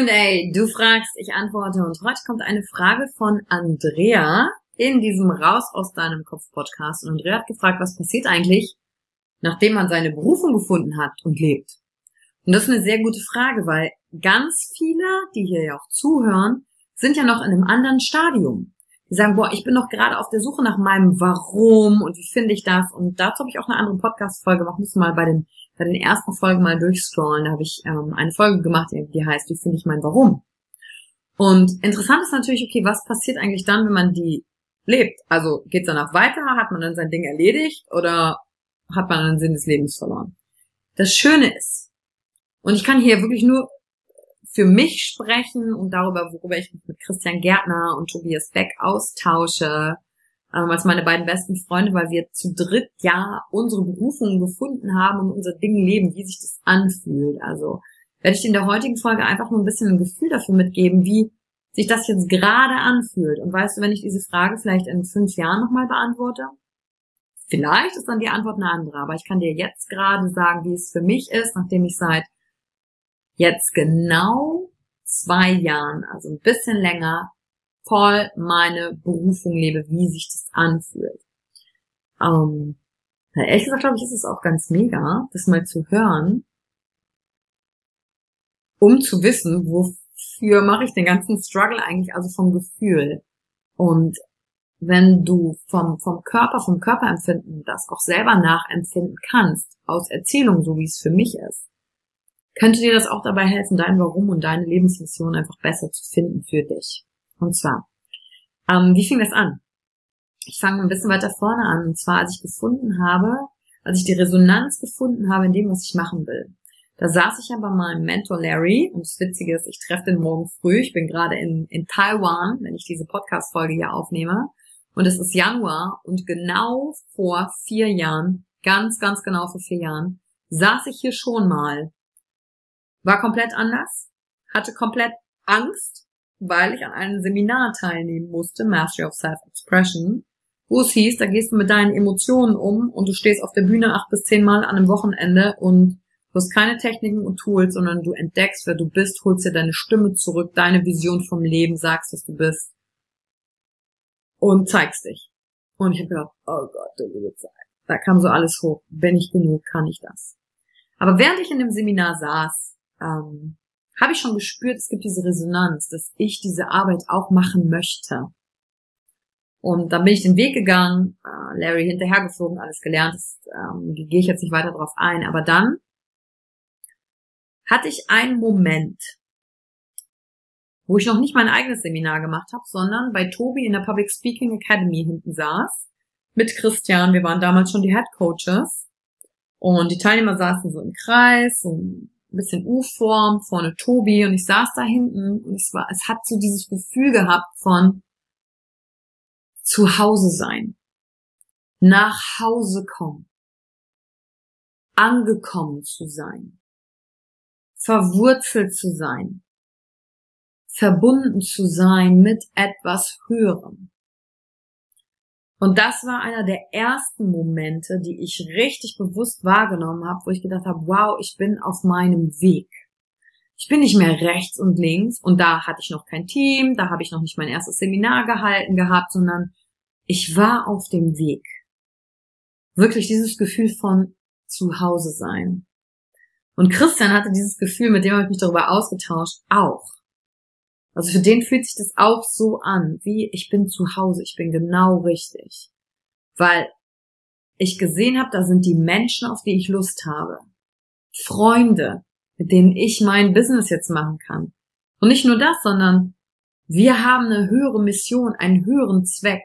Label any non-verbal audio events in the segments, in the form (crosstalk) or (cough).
Q&A. Du fragst, ich antworte und heute kommt eine Frage von Andrea in diesem Raus aus deinem Kopf Podcast und Andrea hat gefragt, was passiert eigentlich, nachdem man seine Berufung gefunden hat und lebt? Und das ist eine sehr gute Frage, weil ganz viele, die hier ja auch zuhören, sind ja noch in einem anderen Stadium. Die sagen, boah, ich bin noch gerade auf der Suche nach meinem Warum und wie finde ich das? Und dazu habe ich auch eine andere Podcast-Folge gemacht, müssen mal bei den bei den ersten Folgen mal durchscrollen. Da habe ich ähm, eine Folge gemacht, die heißt, wie finde ich mein Warum? Und interessant ist natürlich, okay, was passiert eigentlich dann, wenn man die lebt? Also geht es danach weiter? Hat man dann sein Ding erledigt oder hat man den Sinn des Lebens verloren? Das Schöne ist, und ich kann hier wirklich nur für mich sprechen und darüber, worüber ich mich mit Christian Gärtner und Tobias Beck austausche, ähm, als meine beiden besten Freunde, weil wir zu dritt ja unsere Berufungen gefunden haben und unser Ding leben, wie sich das anfühlt. Also werde ich in der heutigen Folge einfach nur ein bisschen ein Gefühl dafür mitgeben, wie sich das jetzt gerade anfühlt. Und weißt du, wenn ich diese Frage vielleicht in fünf Jahren nochmal beantworte, vielleicht ist dann die Antwort eine andere. Aber ich kann dir jetzt gerade sagen, wie es für mich ist, nachdem ich seit jetzt genau zwei Jahren, also ein bisschen länger, voll meine Berufung lebe, wie sich das anfühlt. Ähm, ehrlich gesagt, glaube ich, ist es auch ganz mega, das mal zu hören, um zu wissen, wofür mache ich den ganzen Struggle eigentlich, also vom Gefühl. Und wenn du vom, vom Körper, vom Körperempfinden das auch selber nachempfinden kannst, aus Erzählung, so wie es für mich ist, könnte dir das auch dabei helfen, dein Warum und deine Lebensmission einfach besser zu finden für dich. Und zwar, ähm, wie fing das an? Ich fange ein bisschen weiter vorne an. Und zwar, als ich gefunden habe, als ich die Resonanz gefunden habe in dem, was ich machen will. Da saß ich ja bei meinem Mentor Larry und das Witzige ist, ich treffe den morgen früh. Ich bin gerade in, in Taiwan, wenn ich diese Podcast-Folge hier aufnehme. Und es ist Januar und genau vor vier Jahren, ganz, ganz genau vor vier Jahren, saß ich hier schon mal. War komplett anders, hatte komplett Angst, weil ich an einem Seminar teilnehmen musste, Mastery of Self-Expression, wo es hieß, da gehst du mit deinen Emotionen um und du stehst auf der Bühne acht bis zehn Mal an einem Wochenende und du hast keine Techniken und Tools, sondern du entdeckst, wer du bist, holst dir deine Stimme zurück, deine Vision vom Leben, sagst, was du bist und zeigst dich. Und ich habe gedacht, oh Gott, du liebe Zeit. Da kam so alles hoch. Bin ich genug? Kann ich das? Aber während ich in dem Seminar saß, ähm, habe ich schon gespürt, es gibt diese Resonanz, dass ich diese Arbeit auch machen möchte. Und dann bin ich den Weg gegangen, äh, Larry hinterhergeflogen, alles gelernt, das ähm, gehe ich jetzt nicht weiter drauf ein, aber dann hatte ich einen Moment, wo ich noch nicht mein eigenes Seminar gemacht habe, sondern bei Tobi in der Public Speaking Academy hinten saß, mit Christian, wir waren damals schon die Head Coaches. Und die Teilnehmer saßen so im Kreis, so ein bisschen U-Form, vorne Tobi und ich saß da hinten und es war, es hat so dieses Gefühl gehabt von zu Hause sein, nach Hause kommen, angekommen zu sein, verwurzelt zu sein, verbunden zu sein mit etwas Höherem. Und das war einer der ersten Momente, die ich richtig bewusst wahrgenommen habe, wo ich gedacht habe, wow, ich bin auf meinem Weg. Ich bin nicht mehr rechts und links und da hatte ich noch kein Team, da habe ich noch nicht mein erstes Seminar gehalten gehabt, sondern ich war auf dem Weg. Wirklich dieses Gefühl von zu Hause sein. Und Christian hatte dieses Gefühl, mit dem habe ich mich darüber ausgetauscht, auch. Also für den fühlt sich das auch so an, wie ich bin zu Hause, ich bin genau richtig. Weil ich gesehen habe, da sind die Menschen, auf die ich Lust habe. Freunde, mit denen ich mein Business jetzt machen kann. Und nicht nur das, sondern wir haben eine höhere Mission, einen höheren Zweck,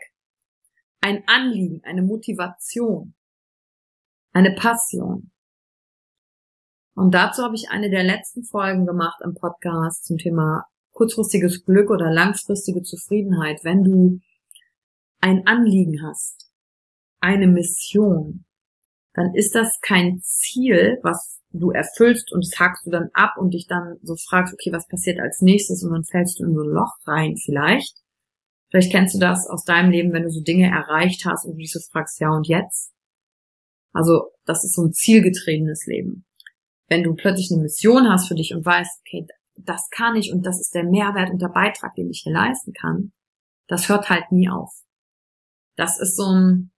ein Anliegen, eine Motivation, eine Passion. Und dazu habe ich eine der letzten Folgen gemacht im Podcast zum Thema kurzfristiges Glück oder langfristige Zufriedenheit, wenn du ein Anliegen hast, eine Mission, dann ist das kein Ziel, was du erfüllst und das hakst du dann ab und dich dann so fragst, okay, was passiert als nächstes und dann fällst du in so ein Loch rein vielleicht. Vielleicht kennst du das aus deinem Leben, wenn du so Dinge erreicht hast und du dich so fragst, ja und jetzt? Also das ist so ein zielgetriebenes Leben. Wenn du plötzlich eine Mission hast für dich und weißt, okay, das kann ich und das ist der Mehrwert und der Beitrag, den ich hier leisten kann, das hört halt nie auf. Das ist so ein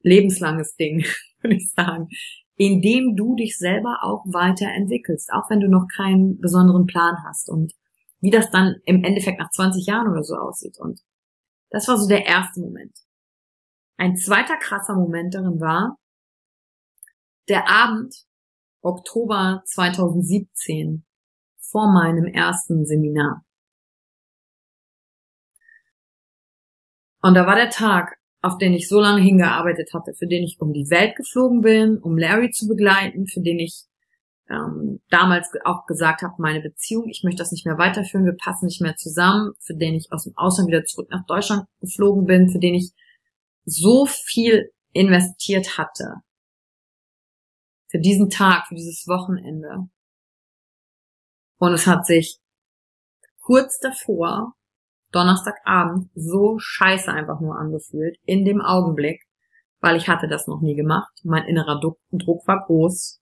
lebenslanges Ding, (laughs) würde ich sagen, indem du dich selber auch weiterentwickelst, auch wenn du noch keinen besonderen Plan hast und wie das dann im Endeffekt nach 20 Jahren oder so aussieht. Und das war so der erste Moment. Ein zweiter krasser Moment darin war der Abend Oktober 2017 vor meinem ersten Seminar. Und da war der Tag, auf den ich so lange hingearbeitet hatte, für den ich um die Welt geflogen bin, um Larry zu begleiten, für den ich ähm, damals auch gesagt habe, meine Beziehung, ich möchte das nicht mehr weiterführen, wir passen nicht mehr zusammen, für den ich aus dem Ausland wieder zurück nach Deutschland geflogen bin, für den ich so viel investiert hatte. Für diesen Tag, für dieses Wochenende. Und es hat sich kurz davor, Donnerstagabend, so scheiße einfach nur angefühlt, in dem Augenblick, weil ich hatte das noch nie gemacht. Mein innerer Druck war groß.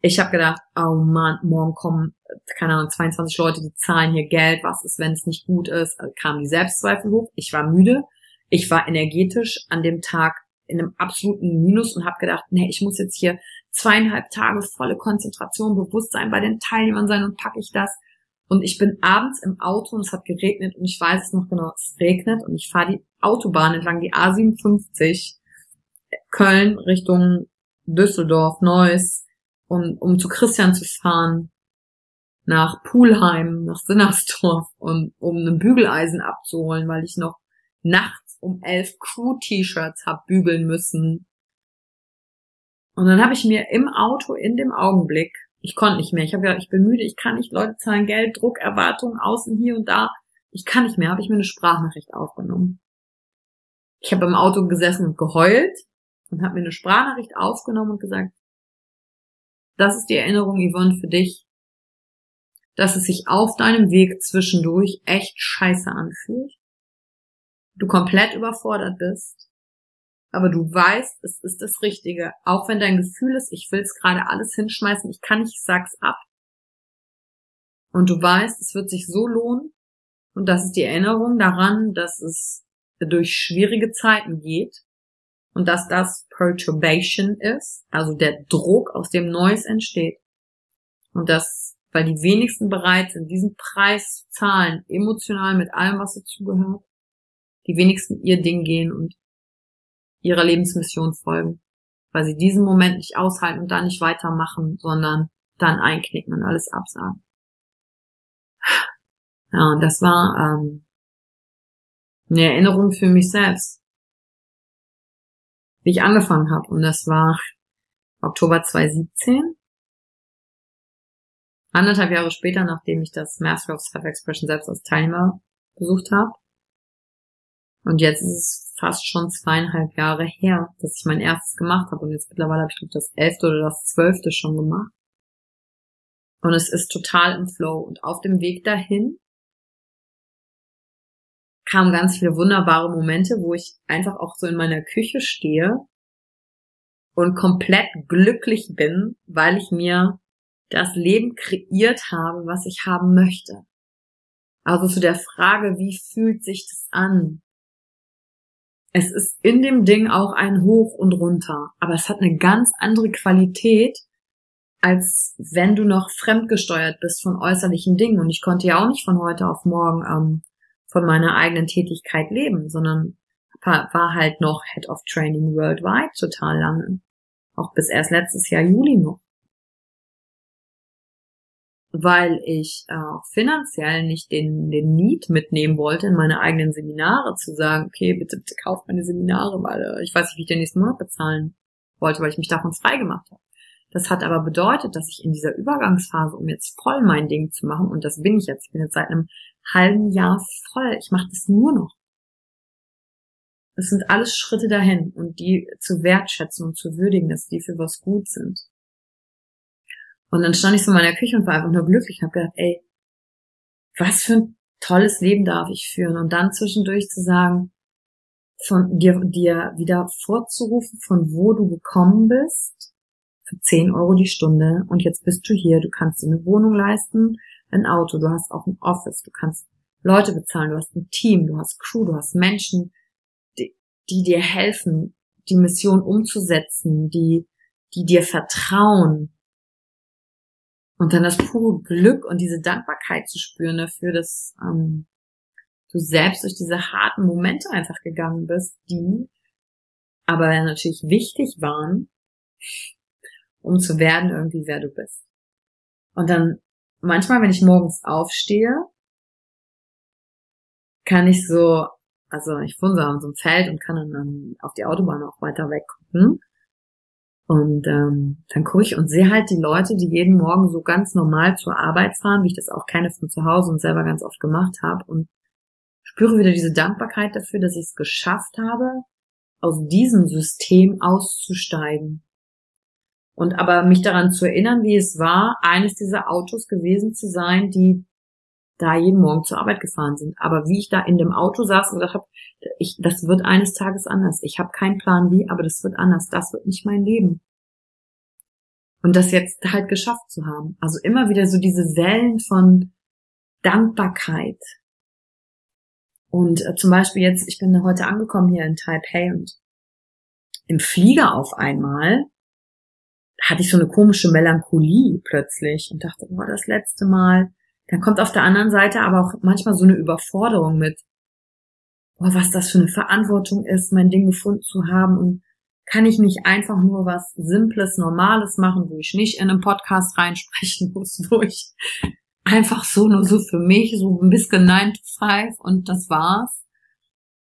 Ich habe gedacht, oh man, morgen kommen, keine Ahnung, 22 Leute, die zahlen hier Geld. Was ist, wenn es nicht gut ist? Also kamen die Selbstzweifel hoch. Ich war müde. Ich war energetisch an dem Tag in einem absoluten Minus und habe gedacht, nee, ich muss jetzt hier zweieinhalb Tage volle Konzentration, Bewusstsein bei den Teilnehmern sein und packe ich das. Und ich bin abends im Auto und es hat geregnet und ich weiß es noch genau, es regnet und ich fahre die Autobahn entlang, die A57, Köln Richtung Düsseldorf, Neuss, und, um zu Christian zu fahren, nach Pulheim, nach Sinnersdorf und um ein Bügeleisen abzuholen, weil ich noch nachts um elf Crew-T-Shirts hab bügeln müssen. Und dann habe ich mir im Auto in dem Augenblick, ich konnte nicht mehr, ich habe gedacht, ich bin müde, ich kann nicht, Leute zahlen Geld, Druck, Erwartungen, außen hier und da, ich kann nicht mehr, habe ich mir eine Sprachnachricht aufgenommen. Ich habe im Auto gesessen und geheult und habe mir eine Sprachnachricht aufgenommen und gesagt, das ist die Erinnerung, Yvonne, für dich, dass es sich auf deinem Weg zwischendurch echt scheiße anfühlt, du komplett überfordert bist, aber du weißt, es ist das Richtige. Auch wenn dein Gefühl ist, ich will es gerade alles hinschmeißen, ich kann nicht, ich sag's ab. Und du weißt, es wird sich so lohnen. Und das ist die Erinnerung daran, dass es durch schwierige Zeiten geht und dass das Perturbation ist, also der Druck, aus dem Neues entsteht. Und dass, weil die wenigsten bereit sind, diesen Preis zahlen, emotional mit allem, was dazugehört, die wenigsten ihr Ding gehen und ihrer Lebensmission folgen, weil sie diesen Moment nicht aushalten und da nicht weitermachen, sondern dann einknicken und alles absagen. Ja, und das war ähm, eine Erinnerung für mich selbst, wie ich angefangen habe. Und das war Oktober 2017. Anderthalb Jahre später, nachdem ich das Master of Self-Expression selbst als Teilnehmer besucht habe. Und jetzt ist es fast schon zweieinhalb Jahre her, dass ich mein erstes gemacht habe. Und jetzt mittlerweile habe ich das elfte oder das zwölfte schon gemacht. Und es ist total im Flow. Und auf dem Weg dahin kamen ganz viele wunderbare Momente, wo ich einfach auch so in meiner Küche stehe und komplett glücklich bin, weil ich mir das Leben kreiert habe, was ich haben möchte. Also zu der Frage, wie fühlt sich das an? Es ist in dem Ding auch ein Hoch und runter, aber es hat eine ganz andere Qualität, als wenn du noch fremdgesteuert bist von äußerlichen Dingen. Und ich konnte ja auch nicht von heute auf morgen ähm, von meiner eigenen Tätigkeit leben, sondern war halt noch Head of Training Worldwide total lange. Auch bis erst letztes Jahr Juli noch. Weil ich auch äh, finanziell nicht den, den Need mitnehmen wollte, in meine eigenen Seminare zu sagen, okay, bitte, bitte kauft meine Seminare, weil äh, ich weiß nicht, wie ich den nächsten Monat bezahlen wollte, weil ich mich davon frei gemacht habe. Das hat aber bedeutet, dass ich in dieser Übergangsphase, um jetzt voll mein Ding zu machen, und das bin ich jetzt, ich bin jetzt seit einem halben Jahr voll, ich mache das nur noch. Das sind alles Schritte dahin und die zu wertschätzen und zu würdigen, dass die für was gut sind. Und dann stand ich so in meiner Küche und war einfach nur glücklich und habe gedacht, ey, was für ein tolles Leben darf ich führen? Und dann zwischendurch zu sagen, von dir, dir wieder vorzurufen, von wo du gekommen bist, für 10 Euro die Stunde und jetzt bist du hier, du kannst dir eine Wohnung leisten, ein Auto, du hast auch ein Office, du kannst Leute bezahlen, du hast ein Team, du hast Crew, du hast Menschen, die, die dir helfen, die Mission umzusetzen, die, die dir vertrauen. Und dann das pure Glück und diese Dankbarkeit zu spüren dafür, dass ähm, du selbst durch diese harten Momente einfach gegangen bist, die aber natürlich wichtig waren, um zu werden irgendwie, wer du bist. Und dann manchmal, wenn ich morgens aufstehe, kann ich so, also ich wohne so an so einem Feld und kann dann auf die Autobahn auch weiter weg gucken. Und ähm, dann gucke ich und sehe halt die Leute, die jeden Morgen so ganz normal zur Arbeit fahren, wie ich das auch kenne von zu Hause und selber ganz oft gemacht habe. Und spüre wieder diese Dankbarkeit dafür, dass ich es geschafft habe, aus diesem System auszusteigen. Und aber mich daran zu erinnern, wie es war, eines dieser Autos gewesen zu sein, die da jeden Morgen zur Arbeit gefahren sind. Aber wie ich da in dem Auto saß und gesagt habe, ich, das wird eines Tages anders. Ich habe keinen Plan wie, aber das wird anders. Das wird nicht mein Leben. Und das jetzt halt geschafft zu haben. Also immer wieder so diese Wellen von Dankbarkeit. Und äh, zum Beispiel jetzt, ich bin heute angekommen hier in Taipei und im Flieger auf einmal hatte ich so eine komische Melancholie plötzlich und dachte, oh, das letzte Mal. Dann kommt auf der anderen Seite aber auch manchmal so eine Überforderung mit, oh, was das für eine Verantwortung ist, mein Ding gefunden zu haben und kann ich nicht einfach nur was Simples, Normales machen, wo ich nicht in einen Podcast reinsprechen muss, (laughs) wo ich einfach so nur so für mich, so ein bisschen 9 to 5 und das war's.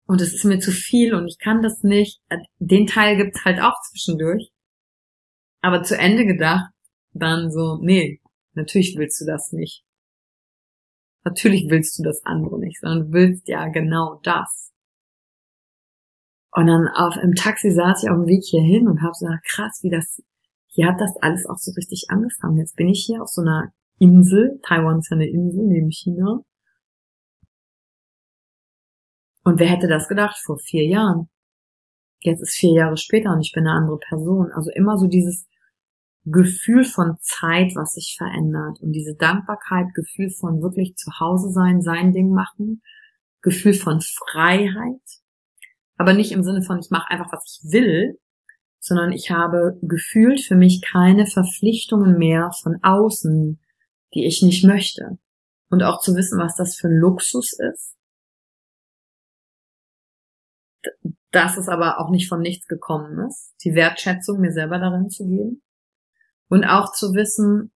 Und es ist mir zu viel und ich kann das nicht. Den Teil gibt's halt auch zwischendurch aber zu Ende gedacht, dann so, nee, natürlich willst du das nicht. Natürlich willst du das andere nicht, sondern du willst ja genau das. Und dann auf im Taxi saß ich auf dem Weg hierhin und habe so gedacht, krass, wie das, hier hat das alles auch so richtig angefangen. Jetzt bin ich hier auf so einer Insel, Taiwan ist ja eine Insel neben China. Und wer hätte das gedacht vor vier Jahren? Jetzt ist vier Jahre später und ich bin eine andere Person. Also immer so dieses, Gefühl von Zeit, was sich verändert und diese Dankbarkeit, Gefühl von wirklich zu Hause sein, sein Ding machen, Gefühl von Freiheit, Aber nicht im Sinne von, ich mache einfach, was ich will, sondern ich habe gefühlt für mich keine Verpflichtungen mehr von außen, die ich nicht möchte. Und auch zu wissen, was das für ein Luxus ist. Dass es aber auch nicht von nichts gekommen ist, die Wertschätzung mir selber darin zu geben. Und auch zu wissen,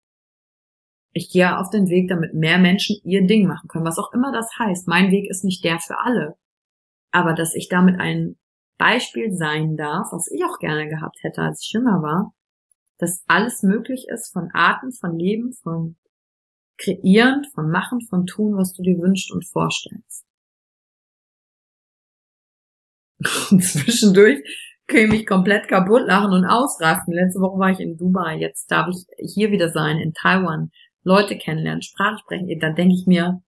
ich gehe auf den Weg, damit mehr Menschen ihr Ding machen können, was auch immer das heißt. Mein Weg ist nicht der für alle. Aber dass ich damit ein Beispiel sein darf, was ich auch gerne gehabt hätte, als ich jünger war, dass alles möglich ist von Arten, von Leben, von Kreieren, von Machen, von Tun, was du dir wünschst und vorstellst. (laughs) Und zwischendurch kann ich mich komplett kaputt lachen und ausrasten. Letzte Woche war ich in Dubai, jetzt darf ich hier wieder sein, in Taiwan, Leute kennenlernen, Sprache sprechen. Dann denke ich mir,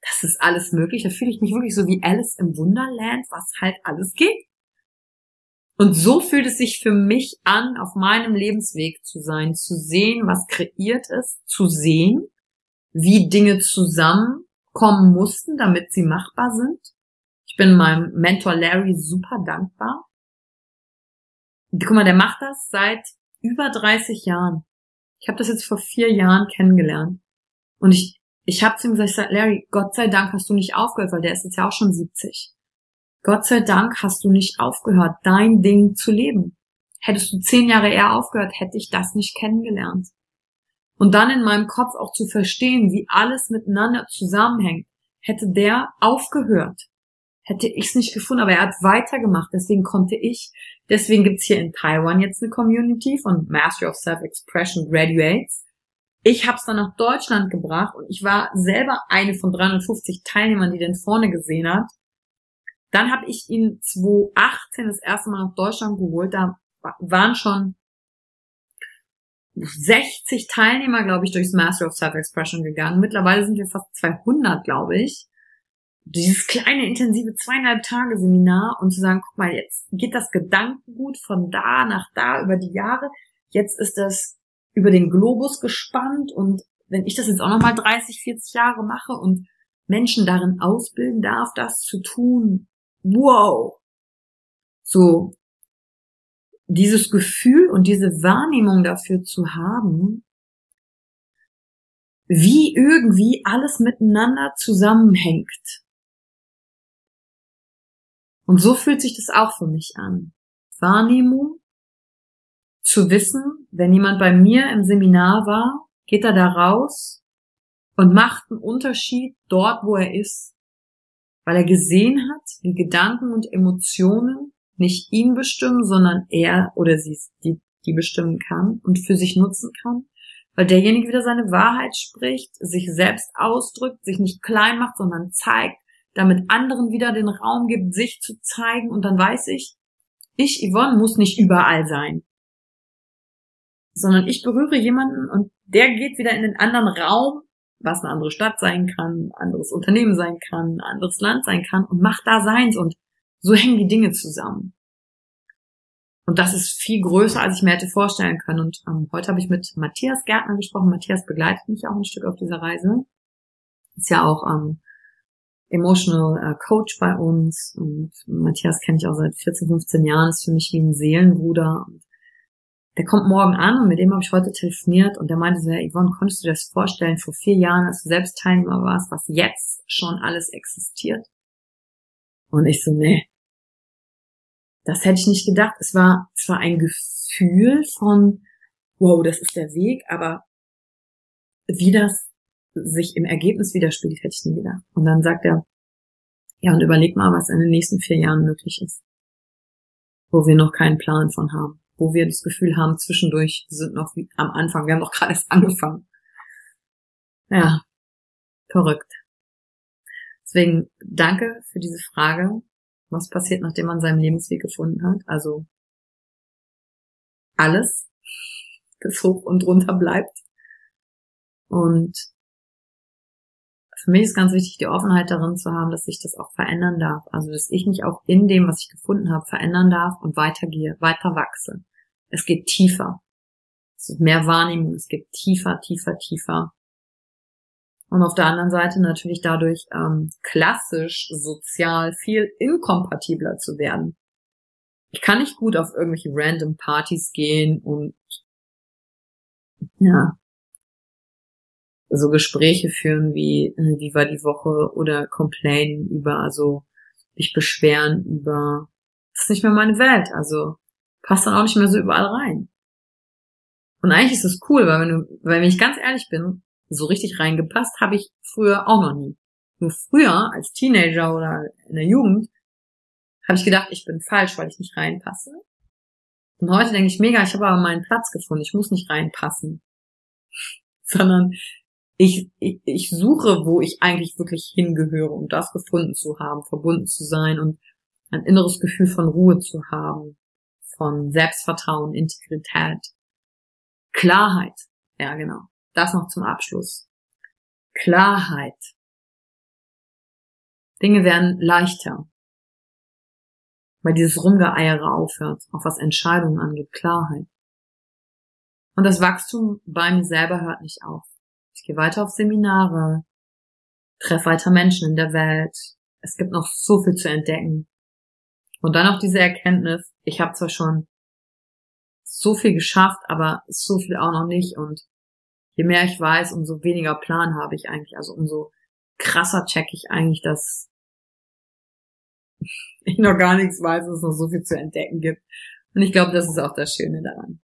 das ist alles möglich. Da fühle ich mich wirklich so wie Alice im Wunderland, was halt alles geht. Und so fühlt es sich für mich an, auf meinem Lebensweg zu sein, zu sehen, was kreiert ist, zu sehen, wie Dinge zusammenkommen mussten, damit sie machbar sind. Ich bin meinem Mentor Larry super dankbar. Guck mal, der macht das seit über 30 Jahren. Ich habe das jetzt vor vier Jahren kennengelernt. Und ich, ich habe zu ihm gesagt, Larry, Gott sei Dank hast du nicht aufgehört, weil der ist jetzt ja auch schon 70. Gott sei Dank hast du nicht aufgehört, dein Ding zu leben. Hättest du zehn Jahre eher aufgehört, hätte ich das nicht kennengelernt. Und dann in meinem Kopf auch zu verstehen, wie alles miteinander zusammenhängt. Hätte der aufgehört, hätte ich es nicht gefunden, aber er hat weitergemacht, deswegen konnte ich. Deswegen gibt's hier in Taiwan jetzt eine Community von Master of Self-Expression Graduates. Ich habe es dann nach Deutschland gebracht und ich war selber eine von 350 Teilnehmern, die den vorne gesehen hat. Dann habe ich ihn 2018 das erste Mal nach Deutschland geholt. Da waren schon 60 Teilnehmer, glaube ich, durchs Master of Self-Expression gegangen. Mittlerweile sind wir fast 200, glaube ich. Dieses kleine, intensive zweieinhalb Tage Seminar und zu sagen, guck mal, jetzt geht das Gedankengut von da nach da über die Jahre. Jetzt ist das über den Globus gespannt und wenn ich das jetzt auch nochmal 30, 40 Jahre mache und Menschen darin ausbilden darf, das zu tun, wow. So, dieses Gefühl und diese Wahrnehmung dafür zu haben, wie irgendwie alles miteinander zusammenhängt. Und so fühlt sich das auch für mich an. Wahrnehmung, zu wissen, wenn jemand bei mir im Seminar war, geht er da raus und macht einen Unterschied dort, wo er ist weil er gesehen hat, wie Gedanken und Emotionen nicht ihn bestimmen, sondern er oder sie die, die bestimmen kann und für sich nutzen kann, weil derjenige wieder seine Wahrheit spricht, sich selbst ausdrückt, sich nicht klein macht, sondern zeigt, damit anderen wieder den Raum gibt, sich zu zeigen und dann weiß ich, ich, Yvonne, muss nicht überall sein, sondern ich berühre jemanden und der geht wieder in den anderen Raum was eine andere Stadt sein kann, anderes Unternehmen sein kann, anderes Land sein kann und macht da seins und so hängen die Dinge zusammen. Und das ist viel größer, als ich mir hätte vorstellen können. Und ähm, heute habe ich mit Matthias Gärtner gesprochen. Matthias begleitet mich auch ein Stück auf dieser Reise. Ist ja auch ähm, Emotional äh, Coach bei uns. Und Matthias kenne ich auch seit 14, 15 Jahren. Ist für mich wie ein Seelenbruder. Und der kommt morgen an und mit dem habe ich heute telefoniert und der meinte so, ja, Yvonne, konntest du dir das vorstellen, vor vier Jahren, als du selbst Teilnehmer warst, was jetzt schon alles existiert? Und ich so, nee. Das hätte ich nicht gedacht. Es war, es war ein Gefühl von, wow, das ist der Weg, aber wie das sich im Ergebnis widerspiegelt, hätte ich nie gedacht. Und dann sagt er, ja, und überleg mal, was in den nächsten vier Jahren möglich ist, wo wir noch keinen Plan von haben wo wir das Gefühl haben, zwischendurch sind noch wie am Anfang, wir haben doch gerade erst angefangen. Ja, verrückt. Deswegen danke für diese Frage. Was passiert, nachdem man seinen Lebensweg gefunden hat? Also alles, das hoch und runter bleibt. Und für mich ist ganz wichtig, die Offenheit darin zu haben, dass sich das auch verändern darf. Also, dass ich mich auch in dem, was ich gefunden habe, verändern darf und weitergehe, weiter wachse. Es geht tiefer. Es ist mehr Wahrnehmung, es geht tiefer, tiefer, tiefer. Und auf der anderen Seite natürlich dadurch ähm, klassisch sozial viel inkompatibler zu werden. Ich kann nicht gut auf irgendwelche random Partys gehen und ja, so Gespräche führen wie, äh, wie war die Woche oder complainen über, also mich beschweren über, das ist nicht mehr meine Welt, also passt dann auch nicht mehr so überall rein. Und eigentlich ist es cool, weil wenn du, weil wenn ich ganz ehrlich bin, so richtig reingepasst habe ich früher auch noch nie. Nur früher, als Teenager oder in der Jugend, habe ich gedacht, ich bin falsch, weil ich nicht reinpasse. Und heute denke ich mega, ich habe aber meinen Platz gefunden, ich muss nicht reinpassen. (laughs) Sondern ich, ich, ich suche, wo ich eigentlich wirklich hingehöre, um das gefunden zu haben, verbunden zu sein und ein inneres Gefühl von Ruhe zu haben, von Selbstvertrauen, Integrität, Klarheit. Ja, genau. Das noch zum Abschluss. Klarheit. Dinge werden leichter, weil dieses Rumgeeiere aufhört, auch was Entscheidungen angeht, Klarheit. Und das Wachstum bei mir selber hört nicht auf. Gehe weiter auf Seminare, treffe weiter Menschen in der Welt. Es gibt noch so viel zu entdecken. Und dann auch diese Erkenntnis, ich habe zwar schon so viel geschafft, aber so viel auch noch nicht. Und je mehr ich weiß, umso weniger Plan habe ich eigentlich. Also umso krasser check ich eigentlich, dass (laughs) ich noch gar nichts weiß, dass es noch so viel zu entdecken gibt. Und ich glaube, das ist auch das Schöne daran.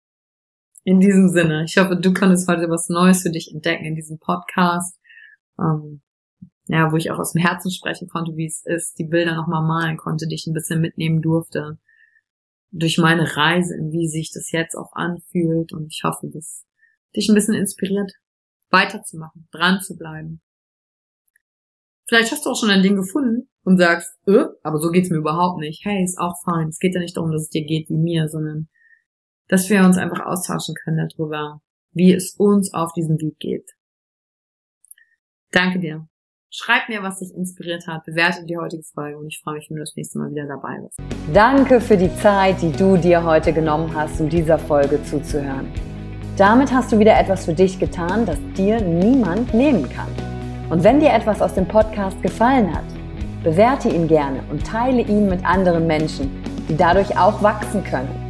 In diesem Sinne, ich hoffe, du konntest heute was Neues für dich entdecken in diesem Podcast. Ähm, ja, wo ich auch aus dem Herzen sprechen konnte, wie es ist, die Bilder nochmal malen konnte, dich ein bisschen mitnehmen durfte. Durch meine Reise, wie sich das jetzt auch anfühlt. Und ich hoffe, dass dich ein bisschen inspiriert, weiterzumachen, dran zu bleiben. Vielleicht hast du auch schon ein Ding gefunden und sagst, äh, aber so geht's mir überhaupt nicht. Hey, ist auch fein. Es geht ja nicht darum, dass es dir geht wie mir, sondern dass wir uns einfach austauschen können darüber, wie es uns auf diesem Weg geht. Danke dir. Schreib mir, was dich inspiriert hat, bewerte die heutige Folge und ich freue mich, wenn du das nächste Mal wieder dabei bist. Danke für die Zeit, die du dir heute genommen hast, um dieser Folge zuzuhören. Damit hast du wieder etwas für dich getan, das dir niemand nehmen kann. Und wenn dir etwas aus dem Podcast gefallen hat, bewerte ihn gerne und teile ihn mit anderen Menschen, die dadurch auch wachsen können.